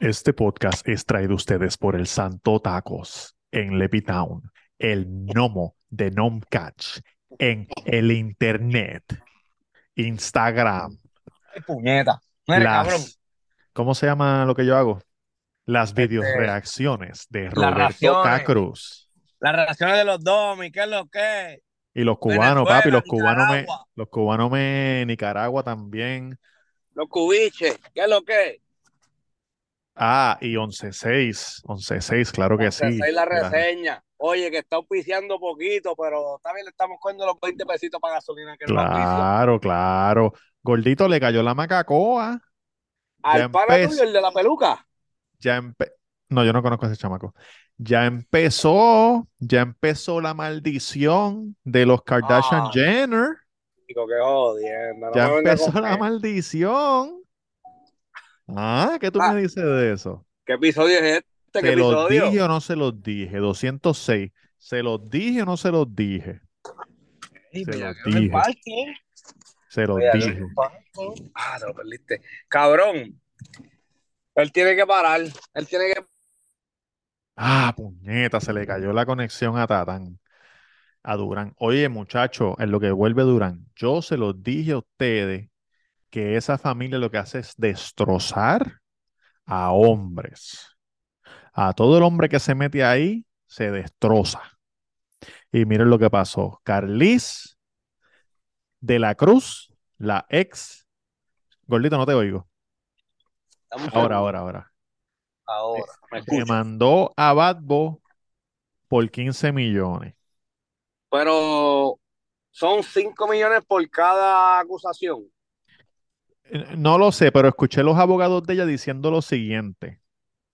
Este podcast es traído a ustedes por el Santo Tacos en Levittown, el gnomo de Nomcatch en el internet, Instagram, Ay, puñeta. Mira, las- cabrón. ¿cómo se llama lo que yo hago? Las Este, videoreacciones de las Roberto reacciones. Cacruz. Las relaciones de los domis, ¿qué es lo que? Y los cubanos, papi, los cubanos me, los cubanos me, Nicaragua también. Los cubiches, ¿qué es lo que? Ah, y 11-6, 11-6, claro que sí. Esa es la Gra- reseña. Oye, que está auspiciando poquito, pero también le estamos cogiendo los 20 pesitos para gasolina que no auspicia. Claro, claro. Gordito le cayó la macacoa. Al pana tuyo, el de la peluca. Ya empe- No, yo no conozco a ese chamaco. Ya empezó, ya empezó la maldición de los Kardashian Ah. Jenner. Digo, que jodiendo. no Ya empezó la maldición. Ah, ¿qué tú Ah. me dices de eso? ¿Qué episodio es este? ¿Qué ¿Se los episodio? dije o no se los dije? 206. ¿Se los dije o no se los dije? Ay, Se mira, los dije. Se los dije. Ah, lo perdiste. Cabrón. Él tiene que parar. Él tiene que Ah, puñeta, se le cayó la conexión a Tatán, a Durán. Oye, muchacho, en lo que vuelve Durán, yo se los dije a ustedes que esa familia lo que hace es destrozar a hombres. A todo el hombre que se mete ahí, se destroza. Y miren lo que pasó. Carlis de la Cruz, la ex. Gordito, no te oigo. Ahora, ahora, ahora. Ahora, me Que escucho. mandó a Badbo por 15 millones. Pero son 5 millones por cada acusación. No lo sé, pero escuché los abogados de ella diciendo lo siguiente.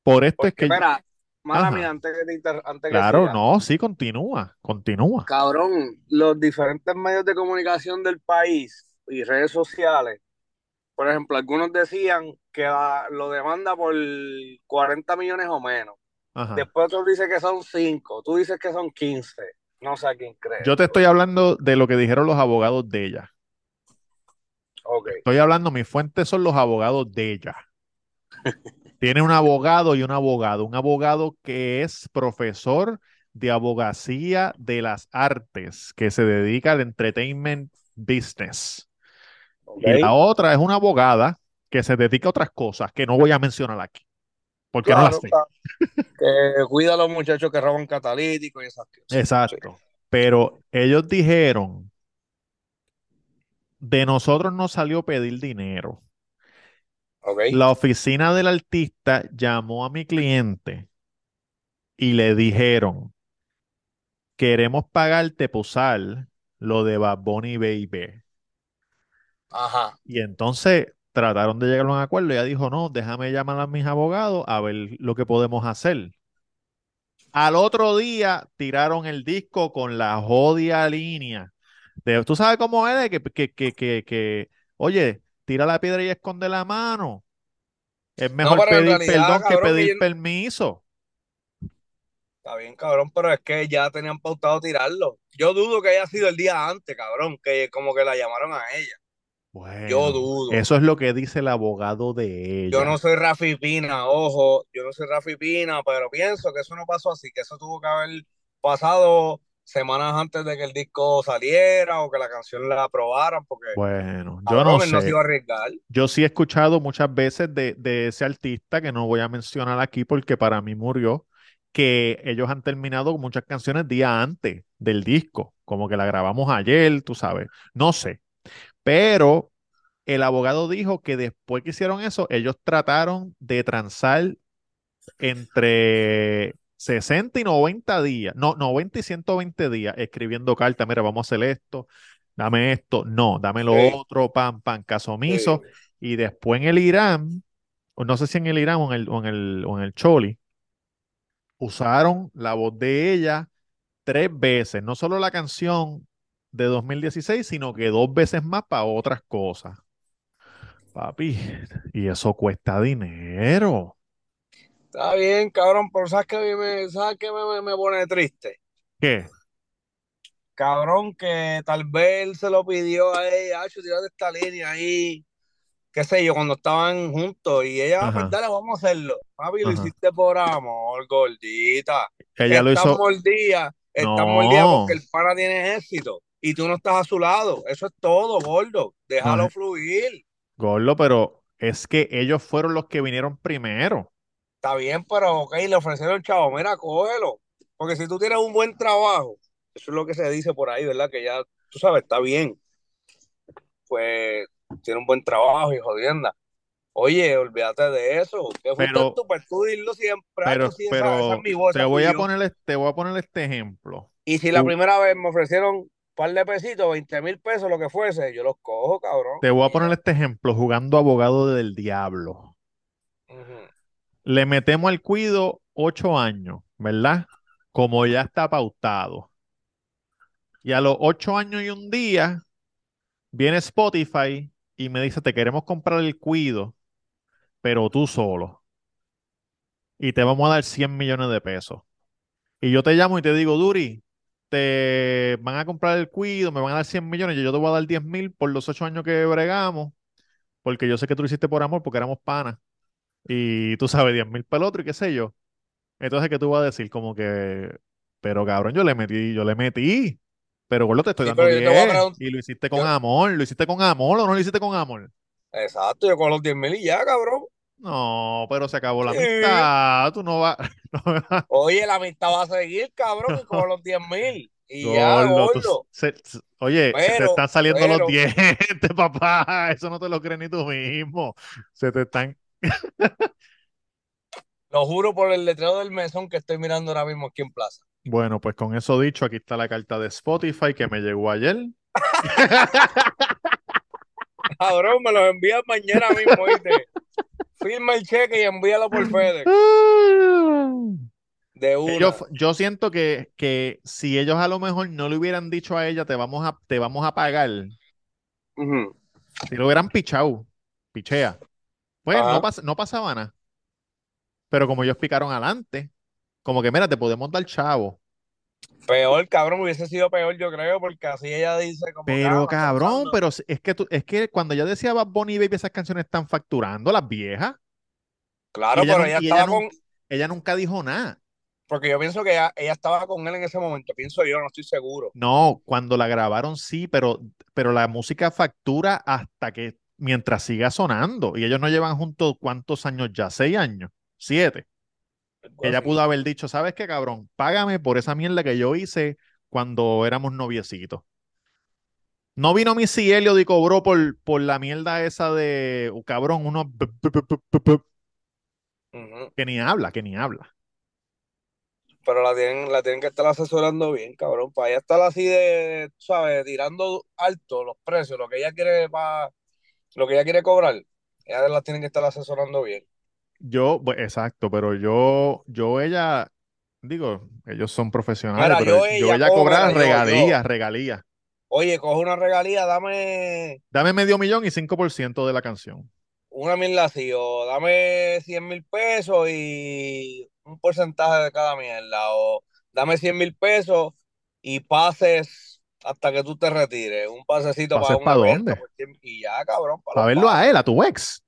Por esto es que, espera, mala mía, antes que te inter- antes claro, no, sí, continúa, continúa. Cabrón, los diferentes medios de comunicación del país y redes sociales, por ejemplo, algunos decían que la- lo demanda por 40 millones o menos. Ajá. Después otros dicen que son 5, tú dices que son 15. No sé a quién crees. Yo te estoy hablando de lo que dijeron los abogados de ella. Estoy hablando, mis fuentes son los abogados de ella. Tiene un abogado y un abogado. Un abogado que es profesor de abogacía de las artes, que se dedica al entertainment business. Y la otra es una abogada que se dedica a otras cosas que no voy a mencionar aquí, porque no las sé. Que cuida a los muchachos que roban catalíticos y esas cosas. Exacto. Pero ellos dijeron, de nosotros nos salió pedir dinero. La oficina del artista llamó a mi cliente y le dijeron, queremos pagarte por usar lo de Bad Bunny Baby. Ajá. Y entonces trataron de llegar a un acuerdo. Ella dijo, no, déjame llamar a mis abogados a ver lo que podemos hacer. Al otro día tiraron el disco con la jodia línea. De, ¿tú sabes cómo es? De Que, que, que, que, que, oye, tira la piedra y esconde la mano. Es mejor pedir realidad, perdón que pedir permiso. Está bien, cabrón, pero es que ya tenían pautado tirarlo. Yo dudo que haya sido el día antes, cabrón, que como que la llamaron a ella. Bueno, Yo dudo. eso es lo que dice el abogado de ella. Yo no soy Rafi Pina, ojo, yo no soy Rafi Pina, pero pienso que eso no pasó así, que eso tuvo que haber pasado semanas antes de que el disco saliera o que la canción la aprobaran, porque Bueno, yo no no se sé. iba a arriesgar. Yo sí he escuchado muchas veces de, de ese artista que no voy a mencionar aquí porque para mí murió, que ellos han terminado muchas canciones día antes del disco, como que la grabamos ayer, tú sabes, no sé. Pero el abogado dijo que después que hicieron eso, ellos trataron de transar entre 60 y 90 días, no, 90 y 120 días escribiendo cartas, mira, vamos a hacer esto, dame esto, no, dame lo Sí. otro, pam, pam, caso omiso. Sí. Y después en el Irán, no sé si en el Irán o en el, o en el, o en el Choli, usaron la voz de ella tres veces, no solo la canción de 2016, sino que dos veces más para otras cosas. Papi, y eso cuesta dinero. Está bien, cabrón, pero ¿sabes qué me, ¿sabes qué me, me- me pone triste? ¿Qué? Cabrón, que tal vez él se lo pidió a ella, Acho, tírate esta línea ahí, qué sé yo, cuando estaban juntos, y ella, ah, pues dale, vamos a hacerlo. Papi, lo hiciste por amor, gordita. Ella lo Está hizo. mordida, está mordida No, porque el pana tiene éxito y tú no estás a su lado. Eso es todo, gordo. Déjalo fluir. Gordo, pero es que ellos fueron los que vinieron primero. Está bien, pero ok, le ofrecieron el chavo, mira, cógelo. Porque si tú tienes un buen trabajo, eso es lo que se dice por ahí, ¿verdad? Que ya, tú sabes, está bien. Pues tiene un buen trabajo y jodienda. Oye, olvídate de eso. Que Pero, tú, pues tú dilo siempre. pero, sí, es mi voz, te voy a poner, te voy a poner este ejemplo. Y si la primera vez me ofrecieron un par de pesitos, 20 mil pesos, lo que fuese, yo los cojo, cabrón. Te voy a poner este ejemplo jugando abogado del diablo. Ujú. Le metemos al cuido ocho años, ¿verdad? Como ya está pautado. Y a los ocho años y un día viene Spotify y me dice, te queremos comprar el cuido, pero tú solo. Y te vamos a dar 100 millones de pesos. Y yo te llamo y te digo, Duri, te van a comprar el cuido, me van a dar 100 millones, yo te voy a dar 10 mil por los ocho años que bregamos, porque yo sé que tú lo hiciste por amor, porque éramos panas. Y tú sabes, 10 mil para el otro y qué sé yo. Entonces, ¿qué tú vas a decir? Como que, pero cabrón, yo le metí, yo le metí. Pero gordo, te estoy Sí, dando pero yo te voy a 10 preguntar. y lo hiciste con Yo, amor, lo hiciste con amor o no lo hiciste con amor. exacto, yo con los 10 mil y ya, cabrón. No, pero se acabó la Sí. amistad, tú no vas, no, Oye, la amistad va a seguir, cabrón, y con los 10 mil. Y ya, gordo, tú- gordo. se- se- oye, se te están saliendo los dientes, papá, eso no te lo crees ni tú mismo, se te están, lo juro por el letrero del mesón que estoy mirando ahora mismo aquí en Plaza. bueno, pues con eso dicho, aquí está la carta de Spotify que me llegó ayer. Cabrón, me los envías mañana mismo, ¿viste? Firma el cheque y envíalo por FedEx. De una. Ellos, yo siento que, que si ellos a lo mejor no le hubieran dicho a ella, te vamos a, te vamos a pagar, si lo hubieran pichado, pichea, pues no, Ajá. pas- no pasaba nada. Pero como ellos picaron adelante, como que mira, te podemos dar chavo. Peor, cabrón, hubiese sido peor, yo creo, porque así ella dice como ah, Pero están cabrón, pero es que tú, es que cuando ella decía Bad Bunny y Baby, esas canciones están facturando las viejas. Claro, ella, pero ella estaba con, ella nunca dijo nada. porque yo pienso que ella, ella estaba con él en ese momento, pienso yo, no estoy seguro. No, cuando la grabaron sí, pero, pero la música factura hasta que mientras siga sonando. Y ellos no llevan juntos cuántos años ya, seis años, siete. Ella pudo haber dicho, ¿sabes qué, cabrón? Págame por esa mierda que yo hice cuando éramos noviecitos. No vino Missy Elliott y cobró por, por la mierda esa de, uh, cabrón, uno que ni habla, que ni habla. Pero la tienen, la tienen que estar asesorando bien, cabrón, para ella estar así de, ¿sabes? Tirando alto los precios, lo que ella quiere para, lo que ella quiere cobrar, ella la tienen que estar asesorando bien. Yo, exacto, pero yo, yo ella, digo, ellos son profesionales, Mira, pero yo yo ella, ella yo, yo, regalías, regalías. oye, coge una regalía, dame Dame medio millón y 5% de la canción. una mierda así, o dame 100 mil pesos y un porcentaje de cada mierda, o dame 100 mil pesos y pases hasta que tú te retires, un pasecito para ¿Pases un para dónde? 100 y ya, cabrón, para Para verlo a él, a tu ex.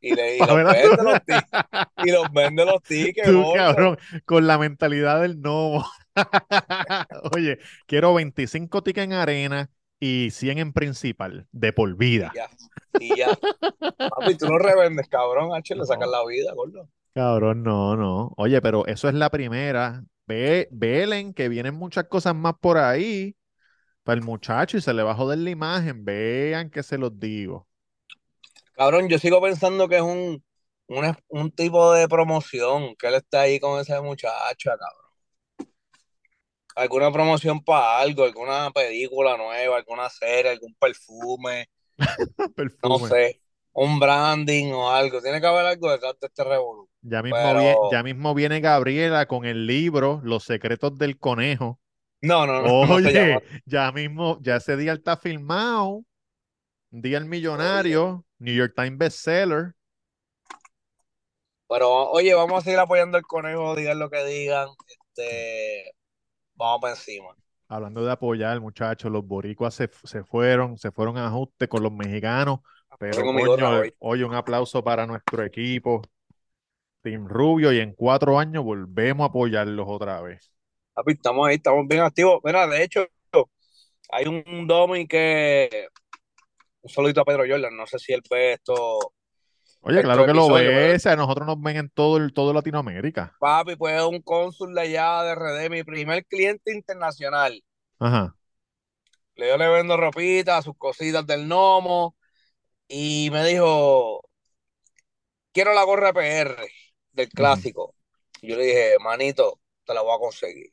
Y, le, y los vende tu los tickets, y los vende los tickets, Tú, cabrón, con la mentalidad del no. Oye, quiero 25 tickets en arena y 100 en principal, de por Y vida. ya, y ya. Papi, tú no revendes, cabrón, H, le sacas No, la vida, gordo. cabrón, no, no. Oye, pero eso es la primera. Ve, velen que vienen muchas cosas más por ahí para el muchacho y se le va a joder la imagen. Vean que se los digo. Cabrón, yo sigo pensando que es un, un, un tipo de promoción, que él está ahí con esa muchacha, cabrón. Alguna promoción para algo, alguna película nueva, alguna serie, algún perfume, no sé. un branding o algo. Tiene que haber algo detrás de este revolú. Ya mismo, Pero- vie- ya mismo viene Gabriela con el libro Los secretos del conejo. No, no, no. no Oye, llama. ya mismo, ya ese día está filmado. Día el millonario, New York Times bestseller. Pero oye, vamos a seguir apoyando al conejo, digan lo que digan. Este, vamos para encima. Hablando de apoyar, muchachos, los boricuas se, se fueron, se fueron a ajuste con los mexicanos. Pero coño, oye, un aplauso para nuestro equipo, Team Rubio, y en cuatro años volvemos a apoyarlos otra vez. Papi, estamos ahí, estamos bien activos. Mira, de hecho, hay un Domi que. Un saludito a Pedro Jordan. No sé si él ve esto. Oye, claro que lo ves, ¿verdad? a nosotros nos ven en todo, el, todo Latinoamérica. Papi, pues es un cónsul de allá de RD, mi primer cliente internacional. Ajá. Le yo le vendo ropita, sus cositas del gnomo. Y me dijo: Quiero la gorra PR del clásico. Y yo le dije: Manito, te la voy a conseguir.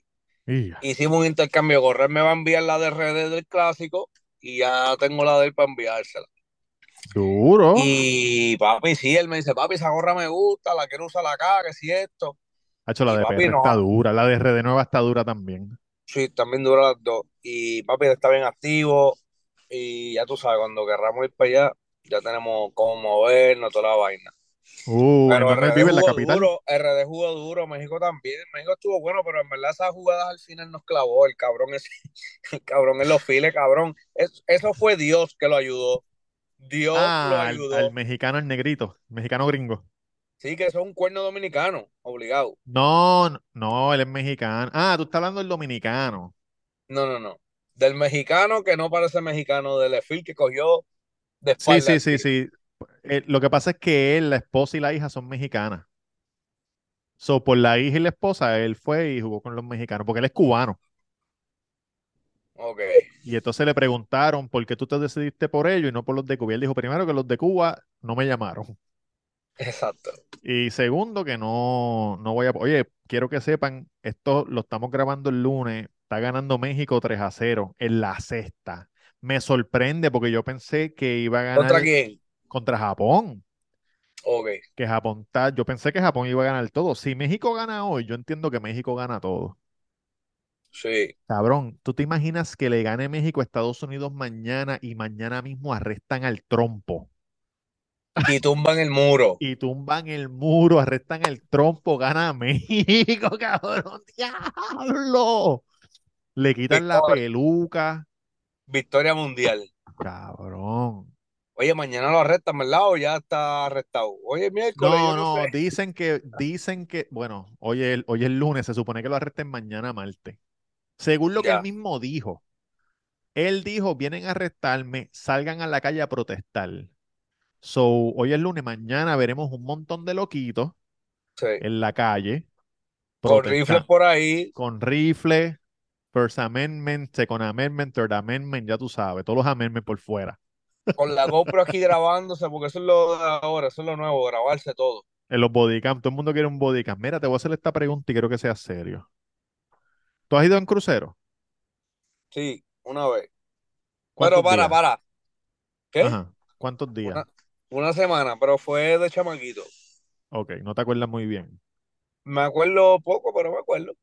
Hicimos un intercambio. Gorrer me va a enviar la de RD del clásico. Y ya tengo la de él para enviársela. Duro. Y papi, sí, él me dice, papi, esa gorra me gusta, la quiero usar acá, que si esto. Hacho, la y de papi, PR no. está dura, la de RD Nueva está dura también. Sí, también dura las dos. Y papi está bien activo. Y ya tú sabes, cuando querramos ir para allá, ya tenemos cómo movernos, toda la vaina. Uh, Pero ¿en dónde RD vive en la jugó capital? duro, RD jugó duro, México también. México estuvo bueno, pero en verdad esas jugadas al final nos clavó. El cabrón ese, el cabrón en los files, cabrón. Es- eso fue Dios que lo ayudó. Dios lo Ah, al, ayudó. al mexicano, el negrito, mexicano gringo. Sí, que eso es un cuerno dominicano, obligado. No, no, no, él es mexicano. Ah, tú estás hablando del dominicano. No, no, no. Del mexicano que no parece mexicano, del Efil que cogió de Sí, sí, al sí, sí. Eh, lo que pasa es que él, la esposa y la hija son mexicanas. So, por la hija y la esposa, él fue y jugó con los mexicanos, porque él es cubano. Ok. Y entonces le preguntaron por qué tú te decidiste por ellos y no por los de Cuba. Y él dijo, primero que los de Cuba no me llamaron. Exacto. Y segundo, que no, no voy a... Oye, quiero que sepan, esto lo estamos grabando el lunes, está ganando México 3 a 0 en la sexta. Me sorprende porque yo pensé que iba a ganar ¿Contra quién? Contra Japón, Ok. que Japón está, yo pensé que Japón iba a ganar todo. Si México gana hoy, yo entiendo que México gana todo. Sí. Cabrón, ¿tú te imaginas que le gane México a Estados Unidos mañana y mañana mismo arrestan al trompo? Y tumban el muro. y tumban el muro, arrestan el trompo, gana México, cabrón, diablo. Le quitan la peluca, Victoria mundial. cabrón. Oye, mañana lo arrestan, ¿verdad? O ya está arrestado. Oye, miércoles, No, no, no, sé. dicen que, dicen que, bueno, hoy es, hoy es lunes, se supone que lo arresten mañana martes. Según lo que él mismo dijo. Él dijo, vienen a arrestarme, salgan a la calle a protestar. So, hoy es lunes, mañana veremos un montón de loquitos Sí. en la calle Con rifles por ahí. con rifle, First Amendment, Second Amendment, Third Amendment, ya tú sabes, todos los amendments por fuera. Con la GoPro aquí grabándose, porque eso es lo de ahora, eso es lo nuevo, grabarse todo. En los bodycam, todo el mundo quiere un bodycam. Mira, te voy a hacer esta pregunta y quiero que sea serio. ¿Tú has ido en crucero? Sí, una vez. ¿Cuántos Pero para, días? para. ¿Qué? Ajá. ¿Cuántos días? Una, una semana, pero fue de chamaquito. Ok, no te acuerdas muy bien. Me acuerdo poco, pero me acuerdo.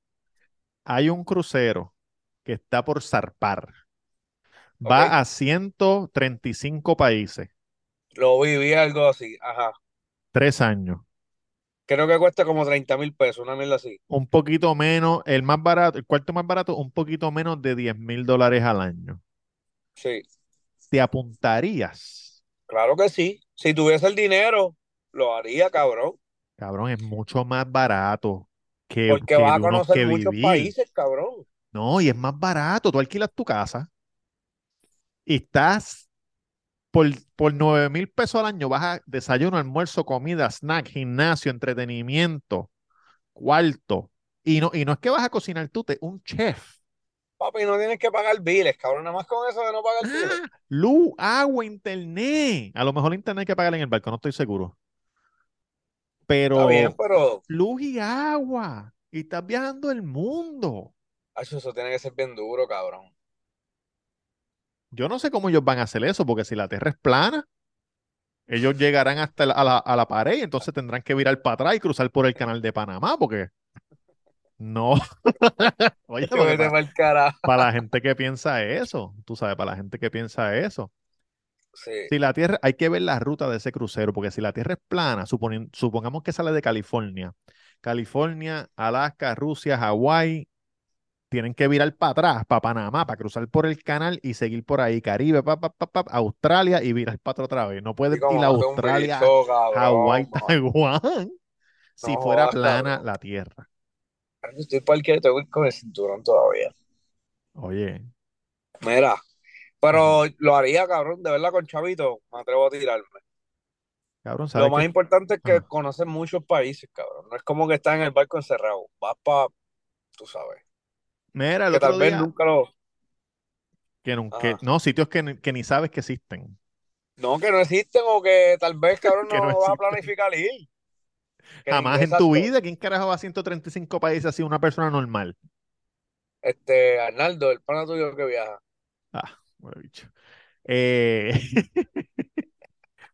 Hay un crucero que está por zarpar. Va Ok. a 135 países, Lo vi, vi algo así. Ajá. tres años. Creo que cuesta como 30 mil pesos, una mierda así. Un poquito menos, el más barato, el cuarto más barato, un poquito menos de 10 mil dólares al año. Sí, ¿Te apuntarías? claro que sí. Si tuviese el dinero, lo haría, cabrón. Cabrón, es mucho más barato que, Porque que vas a conocer muchos vivir. países, cabrón. No, y es más barato. Tú alquilas tu casa y estás por, por 9 mil pesos al año. Vas a desayuno, almuerzo, comida, snack, gimnasio, entretenimiento, cuarto. Y no, y no es que vas a cocinar tú, te, un chef. Papi, no tienes que pagar biles, cabrón. Nada más con eso de no pagar biles. Ah, luz, agua, internet. A lo mejor el internet hay que pagar en el barco, no estoy seguro. Pero Está bien, pero luz y agua. Y estás viajando el mundo. ay, eso tiene que ser bien duro, cabrón. Yo no sé cómo ellos van a hacer eso, porque si la Tierra es plana, Ellos llegarán hasta la- a la, a la pared y entonces tendrán que virar para atrás y cruzar por el canal de Panamá, porque no. Oye, para, para la gente que piensa eso, tú sabes, para la gente que piensa eso. Sí. Si la Tierra, hay que ver la ruta de ese crucero, porque si la Tierra es plana, supongamos que sale de California, California, Alaska, Rusia, Hawái, tienen que virar para atrás, para Panamá, para cruzar por el canal y seguir por ahí, Caribe, pa, pa, pa, pa, Australia y virar para atrás otra vez. No puedes ir a Australia, Hawái. Taiwán, si fuera plana la Tierra. Estoy parqueado, tengo que ir con el cinturón todavía. Oye, Mira, pero lo haría, cabrón, de verdad con Chavito, me atrevo a tirarme. cabrón, Lo ¿sabes más importante es que Ajá. conoces muchos países, cabrón. No es como que estás en el barco encerrado. Vas para, tú sabes, Mira, el que tal otro vez día, nunca lo... que, nun- que- Ajá. no, sitios que, ni- que ni sabes que existen, No, que no existen o que tal vez, cabrón, no no vas a planificar ir. Que Jamás en tu vida, ¿quién carajo va a 135 países así, una persona normal? Este, Arnaldo, el pana tuyo que viaja. Ah, huele bicho. Eh,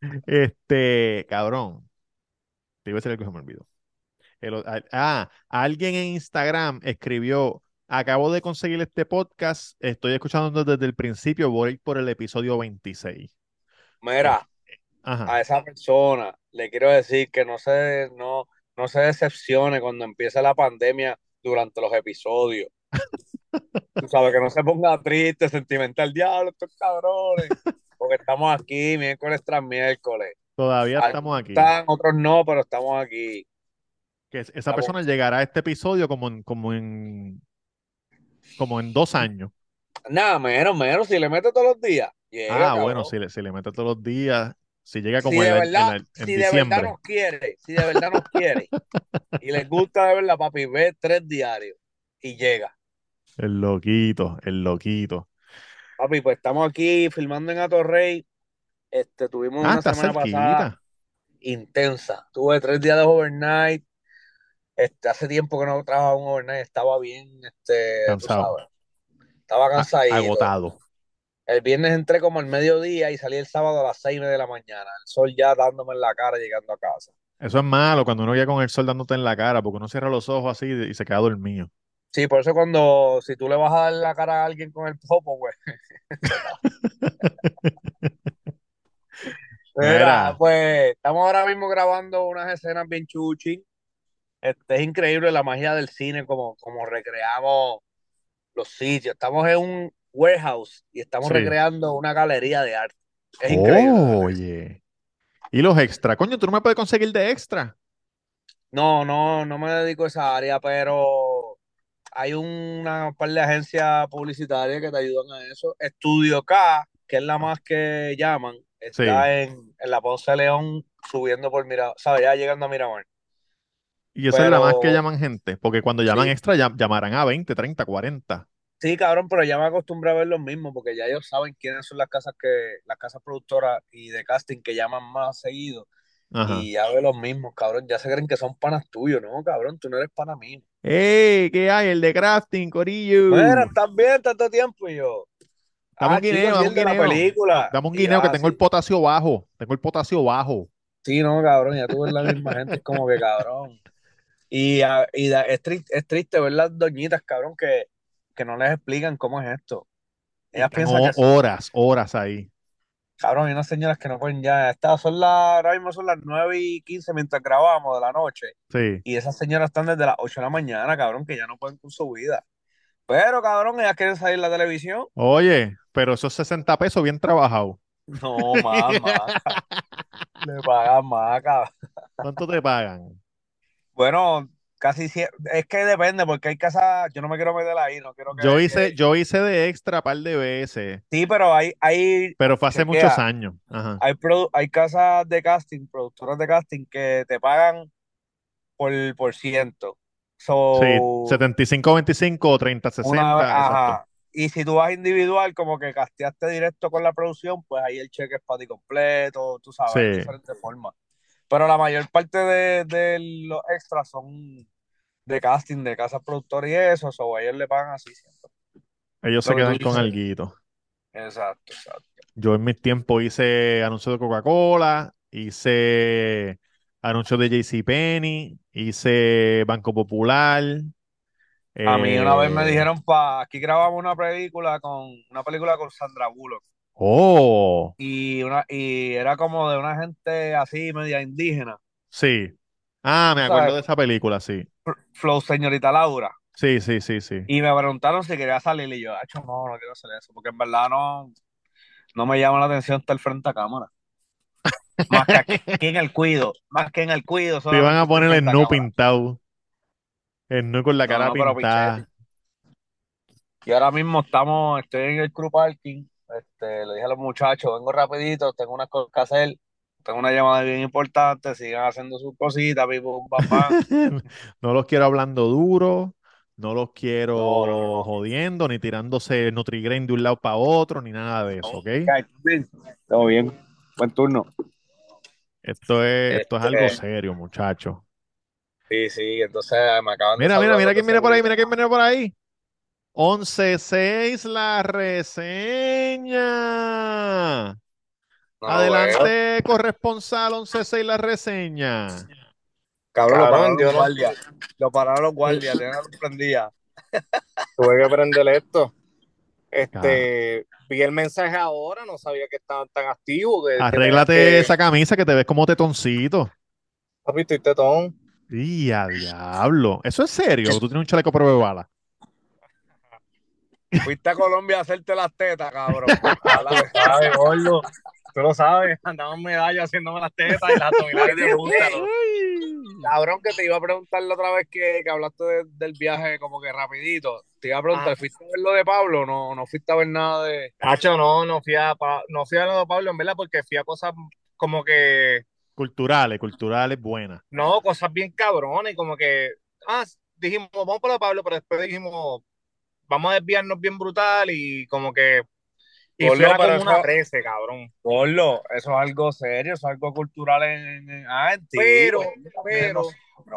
este, cabrón, te iba a decir algo que se me olvidó. El ah, alguien en Instagram escribió, acabo de conseguir este podcast, estoy escuchando desde el principio, voy por el episodio 26. Mira, Ajá. a esa persona le quiero decir que no se, no, no se decepcione cuando empiece la pandemia durante los episodios. Tú sabes, que no se ponga triste, sentimental, diablo, estos cabrones. Porque estamos aquí miércoles tras miércoles. Todavía Algunos estamos aquí. están, otros no, pero estamos aquí. Que es- esa Estamos- persona llegará a este episodio como en, como en, como en dos años. Nada, menos, menos, si le mete todos los días. Llega, Ah, bueno, si le, si le mete todos los días, si llega como si de en verdad, si de verdad nos quiere, si de verdad nos quiere y les gusta de verdad, papi, ve tres diarios y llega. El loquito, el loquito. Papi, pues estamos aquí filmando en Atorrey. Este, tuvimos Ah, una semana pasada intensa. Tuve tres días de overnight. Este, hace tiempo que no trabajaba un overnight, estaba bien, este, Cansado. sabes, estaba cansadito. agotado. El viernes entré como al mediodía y salí el sábado a las seis y media de la mañana. El sol ya dándome en la cara llegando a casa. Eso es malo cuando uno llega con el sol dándote en la cara, porque uno cierra los ojos así y se queda dormido. Sí, por eso cuando, si tú le vas a dar la cara a alguien con el popo, güey. Mira, Mira, pues estamos ahora mismo grabando unas escenas bien chuchi. Este, es increíble la magia del cine, como, como recreamos los sitios. Estamos en un warehouse y estamos sí. recreando una galería de arte. Es increíble. Oye. Y los extras. Coño, tú no me puedes conseguir de extra. No, no, no me dedico a esa área, pero hay una par de agencias publicitarias que te ayudan a eso. Estudio K, que es la más que llaman, Sí. está en, en la Ponce de León subiendo por Miramar, ¿sabes? Ya llegando a Miramar. Y esa es la más que Pero llaman gente, porque cuando llaman sí, extra llam- llamarán a 20, 30, 40. sí, cabrón, pero ya me acostumbré a ver los mismos, porque ya ellos saben quiénes son las casas que, las casas productoras y de casting que llaman más seguido. Ajá. Y ya ve los mismos, cabrón. Ya se creen que son panas tuyos, ¿no? Cabrón, tú no eres pana mío. ¡Ey! ¿Qué hay? El de crafting, Corillo. Mira, ¿estás bien tanto tiempo? Y yo, Dame ah, un guineo, dame un guineo. película. Dame un guineo que tengo el potasio bajo. Tengo el potasio bajo. sí, no, cabrón, ya tú ves la misma gente, es como que cabrón. Y, ah, y da- es, triste, es triste ver las doñitas, cabrón, que, que no les explican cómo es esto. Ellas están piensan que horas, horas ahí. Cabrón, hay unas señoras que no pueden ya. Estas son las, ahora mismo son las 9 y 15 mientras grabamos de la noche. Sí. Y esas señoras están desde las 8 de la mañana, cabrón, que ya no pueden con su vida. Pero, cabrón, ellas quieren salir en la televisión. Oye, pero esos 60 pesos bien trabajados. No, más, más. Le pagan más, cabrón. ¿Cuánto te pagan? Bueno, casi es que depende, porque hay casas, yo no me quiero meter ahí, no quiero que, Yo hice, que- yo hice de extra par de veces, Sí, pero hay, hay, pero fue hace muchos años. Ajá. hay, hay casas de casting, productoras de casting que te pagan por, por ciento. Sí, So, 75-25 o 30-60, una vez, exacto. ajá. Y si tú vas individual, como que casteaste directo con la producción, pues ahí el cheque es para ti completo, tú sabes, Sí. diferentes formas. Pero la mayor parte de, de los extras son de casting, de casas productoras y eso, o ellos le pagan así siempre. Ellos se quedan con dices. alguito. Exacto, exacto. Yo en mis tiempos hice anuncios de Coca-Cola, hice anuncios de JCPenney, hice Banco Popular. A mí una vez me eh, dijeron pa, aquí grabamos una película con una película con Sandra Bullock Oh, y una y era como de una gente así media indígena, sí. Ah, me acuerdo sabes, de esa película, sí. Flow Señorita Laura. Sí, sí, sí, sí. Y me preguntaron si quería salir y yo, "Acho, no, no quiero hacer eso, porque en verdad no, no me llama la atención estar frente a cámara. Más que aquí en el cuido, más que en el cuido, Te iban a poner el cámara. pintado. El nu con la No, cara no, pero pintada. Y ahora mismo estamos, estoy en el crew parking. Este, le dije a los muchachos, vengo rapidito, tengo unas cosas que hacer, tengo una llamada bien importante, sigan haciendo sus cositas, pam. No los quiero hablando duro, no los quiero no, no. jodiendo, ni tirándose Nutrigrain de un lado para otro, ni nada de eso, ¿ok? Todo bien. Buen turno. Esto es, esto es algo Este, serio, muchachos. sí, sí, entonces me acaban de Mira, mira, mira quién viene por ahí, mira quién viene por ahí. 11-6 la reseña. No, bueno. Adelante, corresponsal 11-6 la reseña. Cabrón, lo pararon los guardias. Lo pararon los guardias, prendida. tuve que aprender esto. Este, vi el mensaje ahora, no sabía que estaban tan activos, que, Arréglate que, esa camisa que te ves como tetoncito. papi, estoy tetón. Y a diablo. ¿Eso es serio? ¿Tú tienes un chaleco prueba de bala? Fuiste a Colombia a hacerte las tetas, cabrón. Sabes, gordo. Tú lo sabes. Andaba en medalla haciéndome las tetas y las abdominales de punta. ¿no? Cabrón, que te iba a preguntar la otra vez que, que hablaste de- del viaje como que rapidito. Te iba a preguntar, Ah, ¿fuiste a ver lo de Pablo? No, no fuiste a ver nada de... Hacho, no, no fui a, Pa- no fui a lo de Pablo, en verdad, porque fui a cosas como que, Culturales, culturales buenas. no, cosas bien cabrones, como que, ah, dijimos, vamos para Pablo, pero después dijimos, vamos a desviarnos bien brutal y como que, y la pero Comuna eso, 13, cabrón. Gordo, eso es algo serio, eso es algo cultural en, en- ah, Pero, pero.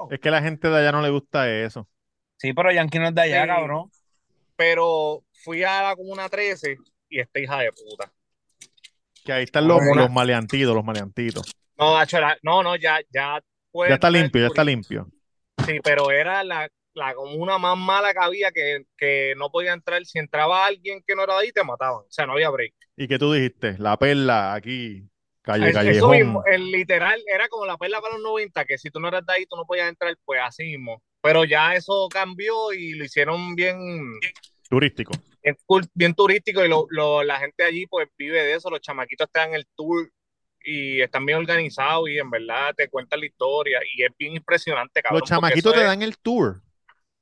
Es que a la gente de allá no le gusta eso. Sí, pero Yankee no es de allá, sí, cabrón. pero fui a la Comuna 13 y esta hija de puta. Que ahí están los, los maleantitos, los maleantitos. no, no, no, ya, ya Ya está limpio, ya está limpio. Sí, pero era la, la comuna más mala que había que, que no podía entrar. Si entraba alguien que no era de ahí, te mataban. O sea, no había break. ¿Y qué tú dijiste? La perla aquí, calle, Es- eso mismo, el literal era como la perla para los 90, que si tú no eras de ahí, tú no podías entrar, pues así mismo. Pero ya eso cambió y lo hicieron bien, Turístico. bien, turístico y lo, lo- la gente allí pues vive de eso. Los chamaquitos están en el tour y están bien organizados y en verdad te cuentan la historia y es bien impresionante, Los cabrón, chamaquitos te es, dan el tour.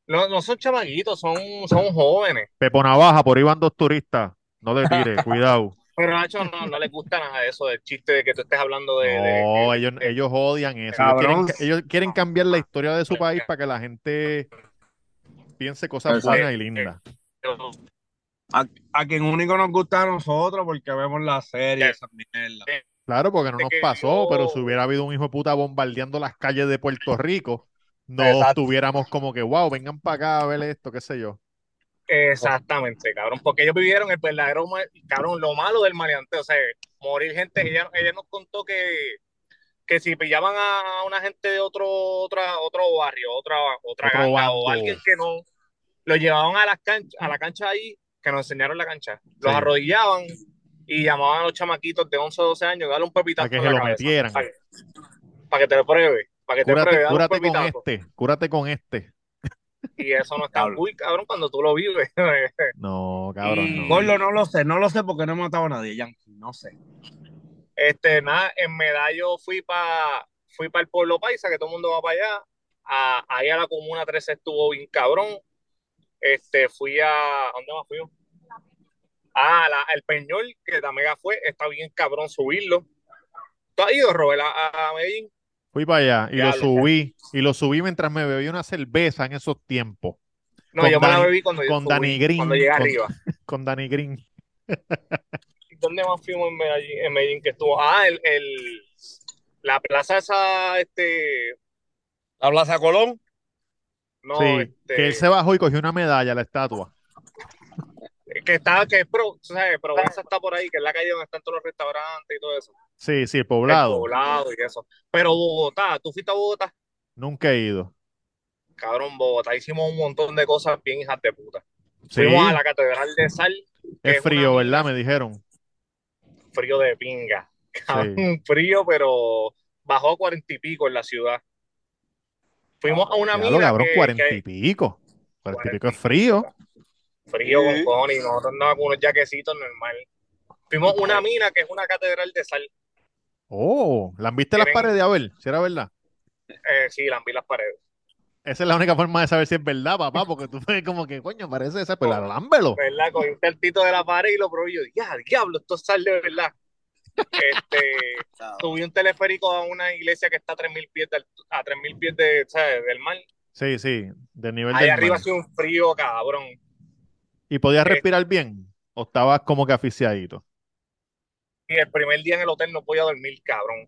No, no son chamaquitos, son, son jóvenes. Pepo Navaja, por ahí van dos turistas. No te tires, cuidado. Pero Nacho no, no les gusta nada de eso, del chiste de que tú estés hablando de, No, de- ellos, de- ellos odian eso. Ellos quieren, ellos cambiar la historia de su país para que la gente piense cosas exacto. buenas y lindas. A, a quien único nos gusta a nosotros porque vemos la serie, esa mierda. Claro, porque no nos pasó, pero si hubiera habido un hijo de puta bombardeando las calles de Puerto Rico, no exacto, estuviéramos como que, wow, vengan para acá a ver esto, qué sé yo. exactamente, cabrón, porque ellos vivieron el verdadero, cabrón, lo malo del maleanteo, o sea, morir gente, ella, ella nos contó que, que si pillaban a una gente de otro, otra, otro barrio, otra, otra Otro ganga o alguien que no, lo llevaban a las canchas, a la cancha ahí, que nos enseñaron la cancha, los Sí. arrodillaban y llamaban a los chamaquitos de 11 o 12 años, dale un Para pepitazo que en se la lo cabeza, metieran. para, para que te lo pruebe, para que te Cúrate, un cúrate con este, cúrate con este. Y eso no es tan Diablo. cool, cabrón, cuando tú lo vives. No, cabrón, Y- no. Gordo, no lo sé, no lo sé porque no he matado a nadie, Yankee, no sé. Este, nada, en Medallo fui para fui para el pueblo paisa, que todo el mundo va para allá. A, ahí a la comuna 13 estuvo bien cabrón. Este, fui a. ¿Dónde más fui? Ah, la, el Peñol, que también fue, está bien cabrón subirlo. ¿Tú has ido, Robert, a, a Medellín? Fui para allá y lo subí. Y lo subí mientras me bebí una cerveza en esos tiempos. No, Con yo me la Dani- bebí cuando, con Dani Green, cuando llegué con- arriba. Con Danny Green. ¿Y ¿Dónde más fuimos en Medellín, en Medellín que estuvo? Ah, el, el, la plaza esa, este, La Plaza Colón, no, sí, este, que él se bajó y cogió una medalla, la estatua. que está, que es pro, tú sabes, Provenza está por ahí, que es la calle donde están todos los restaurantes y todo eso. Sí, sí, el el poblado. poblado y eso. Pero Bogotá, ¿tú fuiste a Bogotá? Nunca he ido. Cabrón, Bogotá hicimos un montón de cosas bien hijas de puta. Sí, Fuimos a la Catedral de Sal, que es es una frío, ¿verdad? Me dijeron. frío de pinga. Sí. Cabrón, frío, pero bajó a cuarenta y pico en la ciudad. Fuimos a una Ya lo mina cabrón, que, cuarenta que- y pico. Cuarenta y pico es 40 y frío. frío con cojones, y nosotros andábamos con unos jaquecitos normal. Fuimos a una mina que es una catedral de sal. Oh, ¿la han visto en las paredes? A ver, si era verdad. Eh, sí, las vi las paredes. Esa es la única forma de saber si es verdad, papá, porque tú ves como que, coño, parece esa, pero lámbelo. ¿Verdad? Cogí un tertito de la pared y lo probé y yo, ya, diablo, esto es sal de verdad. Este, subí un teleférico a una iglesia que está a 3.000 pies, de, a 3.000 pies de, ¿sabes? del mar. Sí, sí, del nivel Ahí del arriba hace un frío, cabrón. ¿Y podías Eh. respirar bien? ¿O estabas como que asfixiadito? Y el primer día en el hotel no podía dormir, cabrón.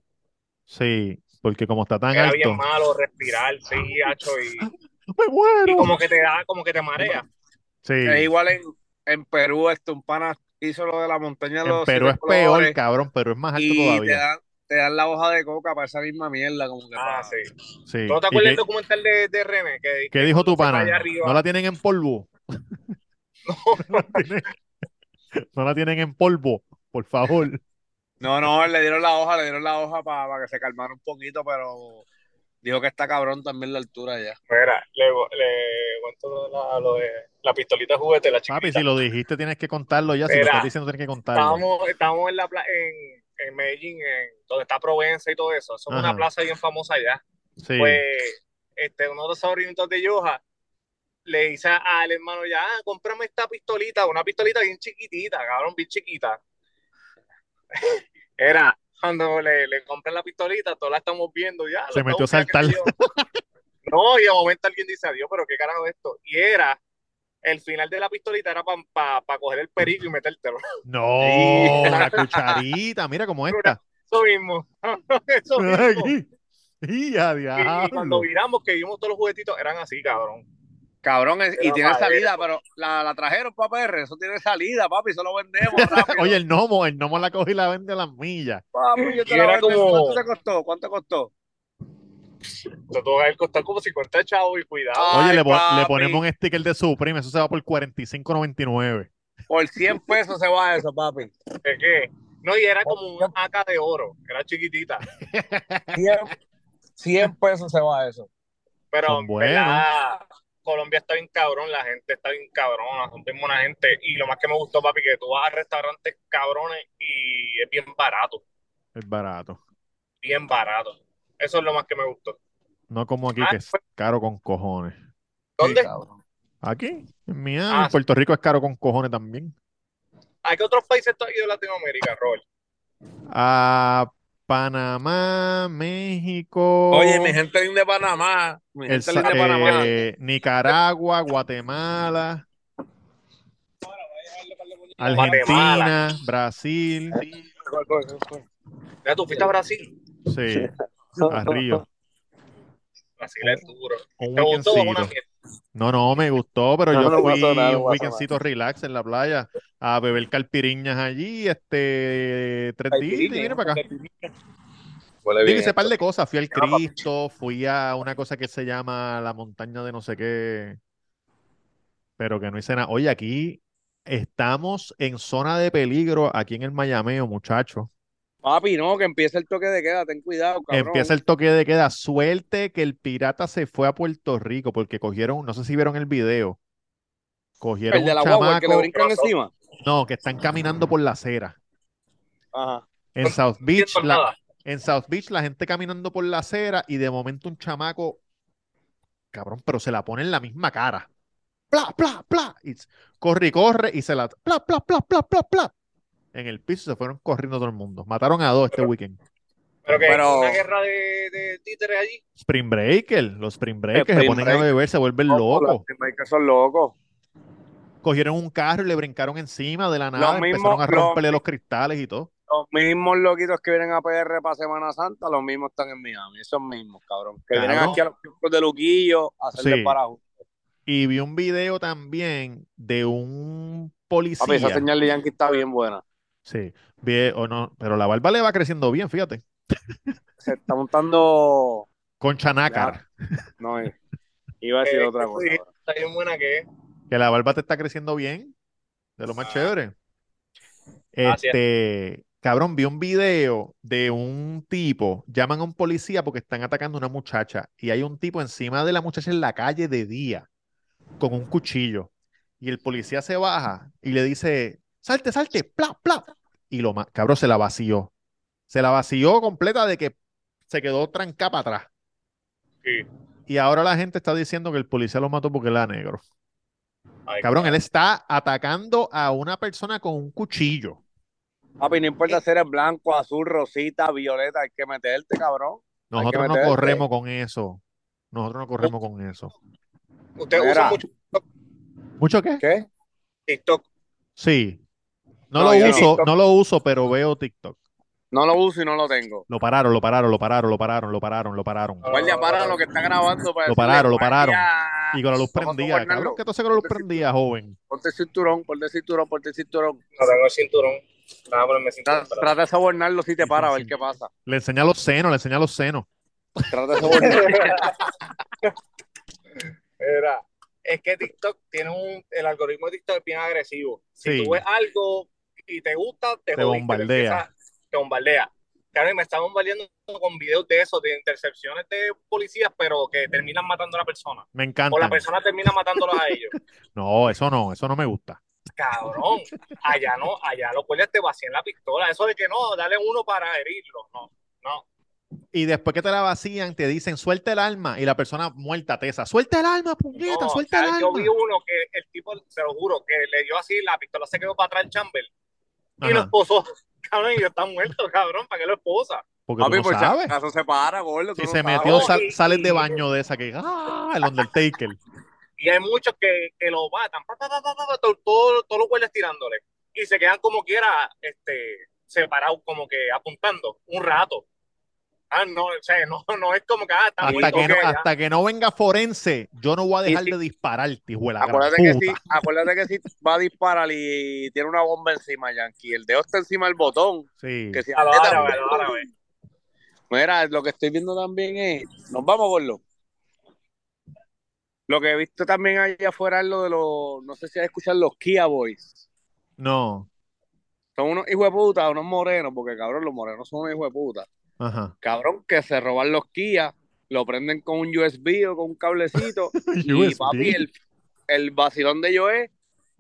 Sí, porque como está tan Era alto, bien malo respirar, sí, hacho, y, ¡me y muero! como que te da, como que te marea. Sí, Es igual en, en Perú, este, un pana hizo lo de la montaña de en los Perú es peor, cabrón, pero es más alto y te todavía. dan, te dan la hoja de coca para esa misma mierda, como que Ah, para- sí. Sí. ¿Tú no te ¿Y acuerdas del documental de, de René? Que, qué que dijo tu pana? ¿No la tienen en polvo? No la tienen- no la tienen en polvo, por favor. No, no, le dieron la hoja, le dieron la hoja para, que se calmara un poquito, pero dijo que está cabrón también la altura ya. Mira, le, le cuento lo de la, lo de la pistolita juguete, la Papi, chiquita. si lo dijiste, tienes que contarlo ya. Si lo Mira, estás diciendo, tienes que contarlo. Estábamos, estábamos en la pla- en, en Medellín, en, donde está Provenza y todo eso. Eso es una plaza bien famosa allá. Sí. Pues este, uno de los sobrinitos de Yoja le dice al hermano ya, ah, cómprame esta pistolita, una pistolita bien chiquitita, cabrón, bien chiquita. Era, cuando le, le compré la pistolita, todos la estamos viendo ya. Se metió a saltar. No, y de momento alguien dice, adiós, pero qué carajo es esto. Y era, el final de la pistolita era para coger el perico y metértelo. No, la cucharita, mira cómo esta. Eso mismo. Eso mismo. Y Y, y cuando viramos, que vimos todos los juguetitos, eran así, cabrón. Cabrón, es- y tiene salida, pero la, la trajeron para PR, eso tiene salida, papi, eso lo vendemos rápido. Oye, el gnomo, el gnomo la coge y la vende a las millas. papi, yo te y la era vendo. como- ¿Cuánto te costó? ¿Cuánto costó? Te tuvo que costado como 50 chavos y cuidado. Oye, Ay, le, ponemos un sticker de Supreme, eso se va por 45.99. Por 100 pesos se va eso, papi. ¿De qué? No, y era como una AK de oro, era chiquitita. 100, 100 pesos se va eso. Pero verdad, Colombia está bien cabrón, la gente está bien cabrona, son bien buena gente. Y lo más que me gustó, papi, que tú vas a restaurantes cabrones y es bien barato, Es barato. bien barato. Eso es lo más que me gustó. No como aquí, Ah, que es caro con cojones. ¿Dónde? Aquí, en Miami, Ah, Puerto Rico es caro con cojones también. ¿A qué otros países tú has ido de Latinoamérica, Robert? A Panamá, México, Oye, mi gente linda de Panamá. Mi El gente Sa- linda de Panamá. eh, Nicaragua, Guatemala, Argentina, Brasil, Ya tú fuiste a Brasil. sí, a Río. Brasil es duro. Un. No, no, me gustó, pero No, yo no fui nada, un weekendcito relax en la playa a beber calpiriñas allí, este, tres días y vine para acá. Bien hice par de cosas. Fui al. Cristo, fui a una cosa que se llama la montaña de no sé qué, pero que no hice nada. Oye, aquí estamos en zona de peligro, aquí en el Mayameo, muchachos. Papi, no, que empiece el toque de queda, ten cuidado, cabrón. Empieza el toque de queda. Suerte que el pirata se fue a Puerto Rico porque cogieron, no sé si vieron el video, cogieron El de un la guagua, el que le brincan encima. no, que están caminando por la acera. Ajá. En South Beach, la, en South Beach, la gente caminando por la acera y de momento un chamaco, cabrón, pero se la pone en la misma cara. Pla, pla, pla. Y corre y corre y se la. Pla, pla, pla, pla, pla, pla. En el piso se fueron corriendo todo el mundo. Mataron a dos este weekend. Pero que Pero- una guerra de, de títeres allí. Spring Breaker, los Spring Breakers se Spring ponen a beber, se vuelven Los locos. que son locos. Cogieron un carro y le brincaron encima de la nada, mismos- empezaron a romperle los cristales y todo. Los mismos loquitos que vienen a PR para Semana Santa, los mismos están en Miami. Esos mismos, cabrón. Que vienen Cabrón. aquí a los kioscos de Luquillo a hacerle Sí. parajo. Y vi un video también de un Papi, esa policía. señal de Yankee está bien buena. Sí, bien o no, pero la barba le va creciendo bien, fíjate. Se está montando. Concha nácar, No, eh, iba a decir Eh, otra cosa. sí. Está bien buena que es. que la barba te está creciendo bien, de lo más Ah. chévere. Es. Este, cabrón, vi un video de un tipo, llaman a un policía porque están atacando a una muchacha y hay un tipo encima de la muchacha en la calle de día con un cuchillo y el policía se baja y le dice, salte, salte, pla, pla, y lo, cabrón, se la vació. Se la vació completa de que se quedó trancada para atrás. Sí. Y ahora la gente está diciendo que el policía lo mató porque él era negro. Ay, Cabrón, él está atacando a una persona con un cuchillo. Papi, no importa si eres blanco, azul, rosita, violeta, hay que meterte, cabrón. Nosotros no corremos con eso. Nosotros no corremos con eso. Ustedes Mira. usan mucho ¿Mucho qué? ¿Qué? TikTok. Sí. No, No, lo uso, no lo uso, pero veo TikTok. No lo uso y no lo tengo. Lo pararon, lo pararon, lo pararon, lo pararon, lo pararon, lo pararon. Guardia, para lo que está grabando. para Lo pararon, lo pararon. Y con la luz prendida, cabrón. ¿Qué tú haces con la luz prendida, joven? Ponte el cinturón, ponte el cinturón, ponte el cinturón. No tengo el cinturón. Nada, cinturón. Trata de sobornarlo si te para, a ver qué pasa. Le enseña los senos, le enseña los senos. Trata de sobornarlo. Mira, es que TikTok tiene un. El algoritmo de TikTok es bien agresivo. Si Sí. tú ves algo y te gusta, te, Te bombardea. Te bombardea. Claro, y me están bombardeando con videos de eso, de intercepciones de policías, pero que terminan matando a la persona. Me O la encanta. persona termina matándolos a ellos. No, eso no, eso no me gusta. Cabrón, allá no, allá los policías te vacían la pistola. Eso de que no, dale uno para herirlo. No, no. Y después que te la vacían, te dicen, suelta el arma. Y la persona muerta tesa, suelta el arma, puñeta, No, suelta el o sea, arma. yo vi uno que el tipo, se lo juro, que le dio así, la pistola se quedó para atrás el chamber y lo esposó. Cabrón, y yo está muerto, cabrón, ¿para qué lo esposa? porque tú Papi, no pues sabes. acaso se para, gordo. Si no se sabes. metió, sal- sales de baño de esa que, ah, el Undertaker. Y hay muchos que, que lo matan, pa, pa, pa, pa, pa, to- todo- todos los guardias tirándole. Y se quedan como quiera, este, separados, como que apuntando un rato. Ah, no, o sea, no, no es como que, ah, está Hasta muerto, que, no, hasta que no venga forense, yo no voy a dejar si- de dispararte, hijo de la gran Acuérdate que, acuérdate que si va a disparar y tiene una bomba encima, Yankee, el dedo está encima del botón. Sí. Que si A lo aprieta- árabe, a lo árabe. Mira, lo que estoy viendo también es. Nos vamos, Gordo. Lo que he visto también allá afuera es lo de los. No sé si has escuchado los Kia Boys. No. Son unos hijos de puta, unos morenos, porque cabrón, los morenos son unos hijos de puta. Ajá. Cabrón, que se roban los Kia, lo prenden con un USB o con un cablecito. y USB. papi, el, el vacilón de ellos es,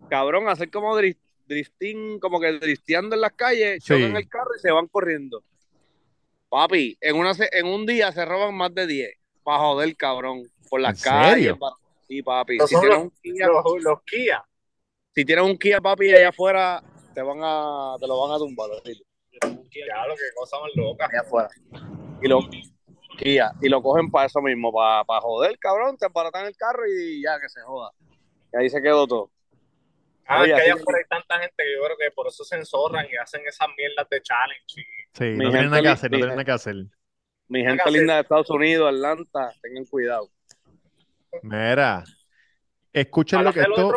cabrón, hacer como dri- drifting, como que drifteando en las calles, Sí. chocan el carro y se van corriendo. Papi, en, una, se- en un día se roban más de 10 para joder, cabrón, por las ¿En calles. serio? pa- Sí, papi. Si tienes, los- un Kia, Los, los Kia. si tienes un Kia, papi, allá afuera, te van a, te lo van a tumbar. así, Ya, lo que cosa más loca. allá afuera. Y lo, Kia, y lo cogen para eso mismo, para, para joder, cabrón, te embaratan el carro y ya que se joda. Y ahí se quedó todo. Ah, Oye, es que allá afuera hay tanta gente que yo creo que por eso se enzorran y hacen esas mierdas de challenge. y- Sí, Mi no tienen gente nada que hacer, no mi tienen nada que hacer. Mi gente linda de Estados Unidos, Atlanta, tengan cuidado. Mira, escuchen lo que esto.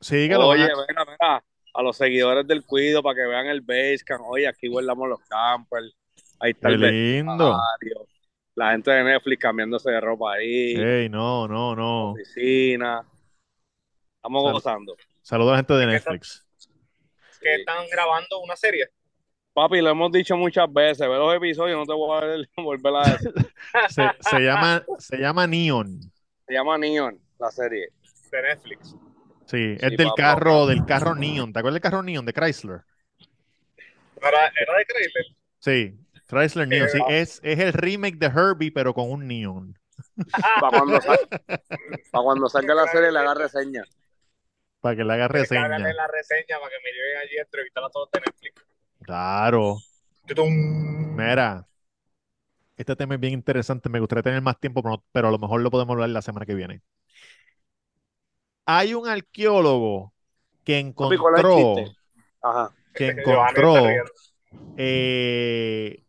Sí, que lo Oye, van a- mira, mira, a los seguidores del Cuido para que vean el Basecamp. Oye, aquí guardamos los campers. Ahí está Qué el lindo. vestuario. La gente de Netflix cambiándose de ropa ahí. Ey, no, no, no. Oficina. Estamos Sal- gozando. Saludos a la gente de. Netflix. Que están grabando una serie. Papi, lo hemos dicho muchas veces. Ve los episodios, no te voy a ver- volver a decir. Se, se llama, se llama Neon. Se llama Neon, la serie. de Netflix. Sí, Sí, es del papá. carro, del carro Neon. ¿Te acuerdas del carro Neon de Chrysler? Era, era de Chrysler. Sí, Chrysler Neon. Sí, es, es el remake de Herbie, pero con un Neon. Para cuando, sal- pa' cuando salga la serie le haga reseña. Para que le haga reseña. en la reseña para que me lleven allí a entrevistar a todos de Netflix. Claro. Tutum. Mira, este tema es bien interesante. Me gustaría tener más tiempo, pero, pero a lo mejor lo podemos hablar la semana que viene. Hay un arqueólogo que Papi, ¿cuál es el encontró? Ajá. que encontró eh,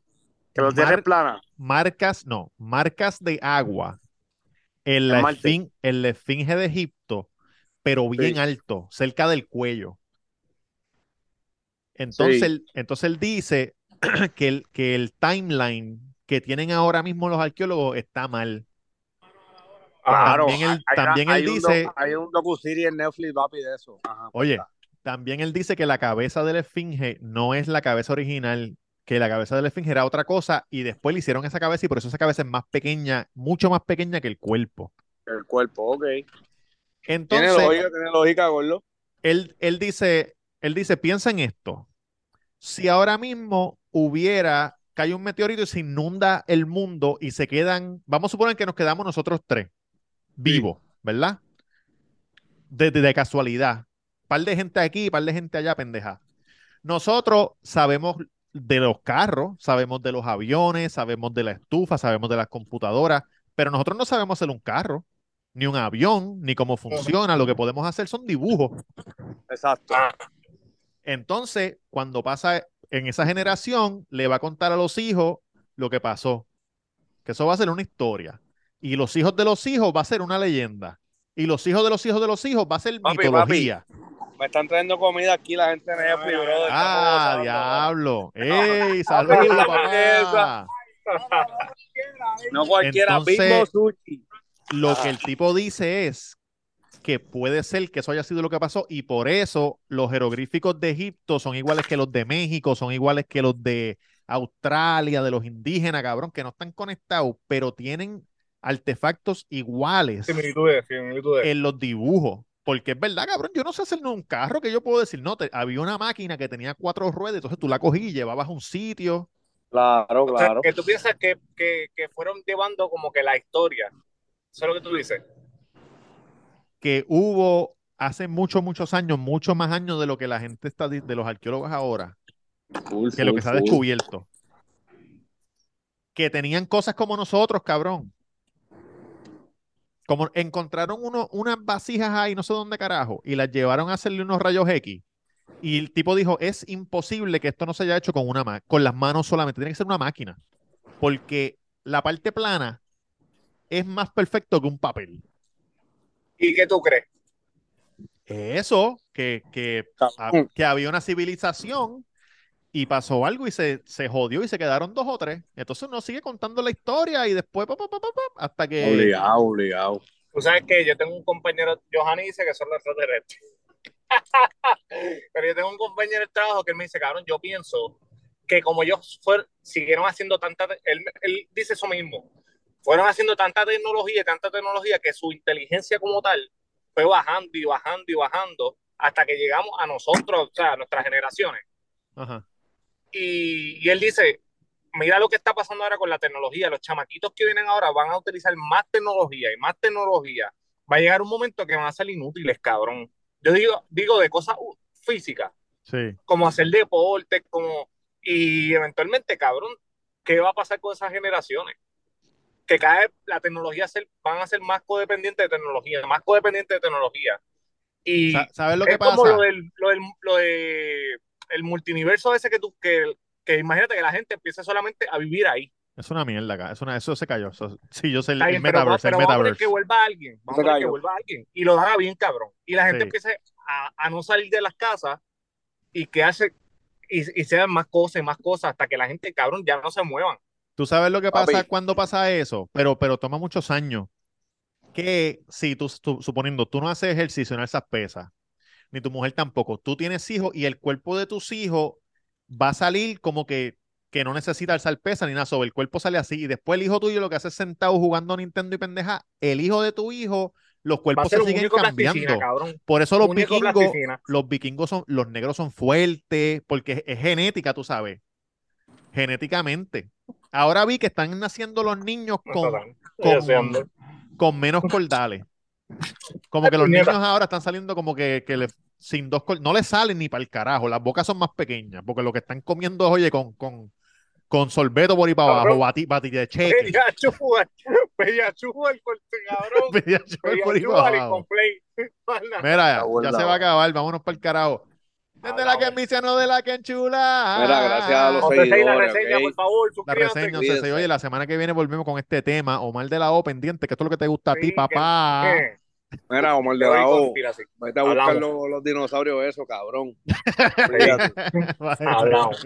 Que lo tienes mar- plana. marcas, no, marcas de agua en la, En Marte. esfin- en la esfinge de Egipto, pero bien Sí. alto, cerca del cuello. Entonces, Sí. él, entonces él dice que el, que el timeline que tienen ahora mismo los arqueólogos está mal. Claro, También él- hay- también él hay un dice- doc- hay un docuserie en Netflix, papi, de eso. Ajá, Oye, también él dice que la cabeza de la esfinge no es la cabeza original, que la cabeza de la esfinge era otra cosa y después le hicieron esa cabeza y por eso esa cabeza es más pequeña, mucho más pequeña que el cuerpo. el cuerpo, ok. Tiene Entonces, lógica, tiene lógica, gordo. él, él dice, él dice, piensa en esto. Si ahora mismo hubiera, cae un meteorito y se inunda el mundo y se quedan, vamos a suponer que nos quedamos nosotros tres vivos, ¿verdad? De, de- de casualidad. Par de gente aquí, par de gente allá, pendeja. Nosotros sabemos de los carros, sabemos de los aviones, sabemos de la estufa, sabemos de las computadoras, pero nosotros no sabemos hacer un carro, ni un avión, ni cómo funciona. Lo que podemos hacer son dibujos. Exacto. Entonces, cuando pasa en esa generación, le va a contar a los hijos lo que pasó. Que eso va a ser una historia. Y los hijos de los hijos va a ser una leyenda. Y los hijos de los hijos de los hijos va a ser Papi, mitología. Me están trayendo comida aquí la gente de Netflix, brother. Ah, diablo. ¡Ey! ¡Saludos, papá! No cualquiera, Entonces- Sushi. Lo que el tipo dice es que puede ser que eso haya sido lo que pasó y por eso los jeroglíficos de Egipto son iguales que los de México, son iguales que los de Australia, de los indígenas, cabrón, que no están conectados, pero tienen artefactos iguales similitudes, similitudes. en los dibujos. Porque es verdad, cabrón, yo no sé hacer un carro que yo puedo decir, no, te- había una máquina que tenía cuatro ruedas, entonces tú la cogí y llevabas a un sitio. Claro, O sea, claro. que tú piensas que, que, que fueron llevando como que la historia. Eso es lo que tú dices. que hubo hace muchos, muchos años, muchos más años de lo que la gente está, de los arqueólogos ahora, Full, que lo que se ha full. descubierto. Que tenían cosas como nosotros, cabrón. Como encontraron uno, unas vasijas ahí, no sé dónde carajo, y las llevaron a hacerle unos rayos X. Y el tipo dijo, es imposible que esto no se haya hecho con una ma- con las manos solamente, tiene que ser una máquina. Porque la parte plana es más perfecto que un papel. ¿Y qué tú crees? Eso, que, que, a- que había una civilización y pasó algo y se, se jodió y se quedaron dos o tres. Entonces uno sigue contando la historia y después pa, pa, pa, pa, pa, hasta que... Obligado, obligado. Tú sabes que yo tengo un compañero, Johanny dice que son los extraterrestres. Pero yo tengo un compañero de trabajo que él me dice, cabrón, yo pienso que como ellos fueron, siguieron haciendo tanta, él, él dice eso mismo, fueron haciendo tanta tecnología y tanta tecnología que su inteligencia como tal fue bajando y bajando y bajando hasta que llegamos a nosotros, o sea, a nuestras generaciones. Ajá. Y, y él dice, mira lo que está pasando ahora con la tecnología, los chamaquitos que vienen ahora van a utilizar más tecnología y más tecnología. Va a llegar un momento que van a ser inútiles, cabrón. Yo digo, digo de cosas físicas, Sí. como hacer deporte, como... Y eventualmente, cabrón, ¿qué va a pasar con esas generaciones? Que cada vez la tecnología ser- van a ser más codependientes de tecnología, más codependientes de tecnología. Y Sa- ¿Sabes lo que es como pasa? lo del, lo del, lo de el multiverso ese que tú, que, que imagínate que la gente empiece solamente a vivir ahí. Es una mierda acá. Es una, eso se cayó. Eso- sí, yo sé el, el bien, pero, metaverse, pero el vamos a metaverse. que vuelva alguien, vamos a que vuelva alguien y lo haga bien cabrón. Y la gente Sí. empiece a, a no salir de las casas y que hace y, y sean más cosas y más cosas hasta que la gente, cabrón, ya no se muevan. ¿Tú sabes lo que Papi. pasa cuando pasa eso? Pero, pero toma muchos años. Que si tú, tú- suponiendo, tú no haces ejercicio, no alzas pesas, ni tu mujer tampoco, tú tienes hijos y el cuerpo de tus hijos va a salir como que, que no necesita alzar pesas ni nada, sobre el cuerpo sale así. Y después el hijo tuyo lo que hace es sentado jugando Nintendo y pendeja, el hijo de tu hijo, los a cuerpos se siguen cambiando. Por eso los Único vikingos, plasticina. los vikingos son, los negros son fuertes, porque es genética, tú sabes. Genéticamente. Ahora vi que están naciendo los niños con, con, con menos cordales. Como que los niños ahora están saliendo como que, que le- sin dos no les salen ni para el carajo, las bocas son más pequeñas, porque lo que están comiendo es, oye, con, con, con sorbeto por ahí para abajo, Cabrón. bati, bati de cheque, Pediachúa, el corte, cabrón. Pediachú por ahí para abajo. Mira, ya se va a acabar, vámonos para el carajo. Desde la que no de la que enchula. Mira, gracias a los seguidores. la reseña, por favor. La reseña, o oye, la semana que viene volvemos con este tema, Omar de la O, pendiente, que esto es lo que te gusta a ti, papá. Que... Mira, Omar de la O, vete a buscar los, dinosaurios esos, cabrón. Hablamos.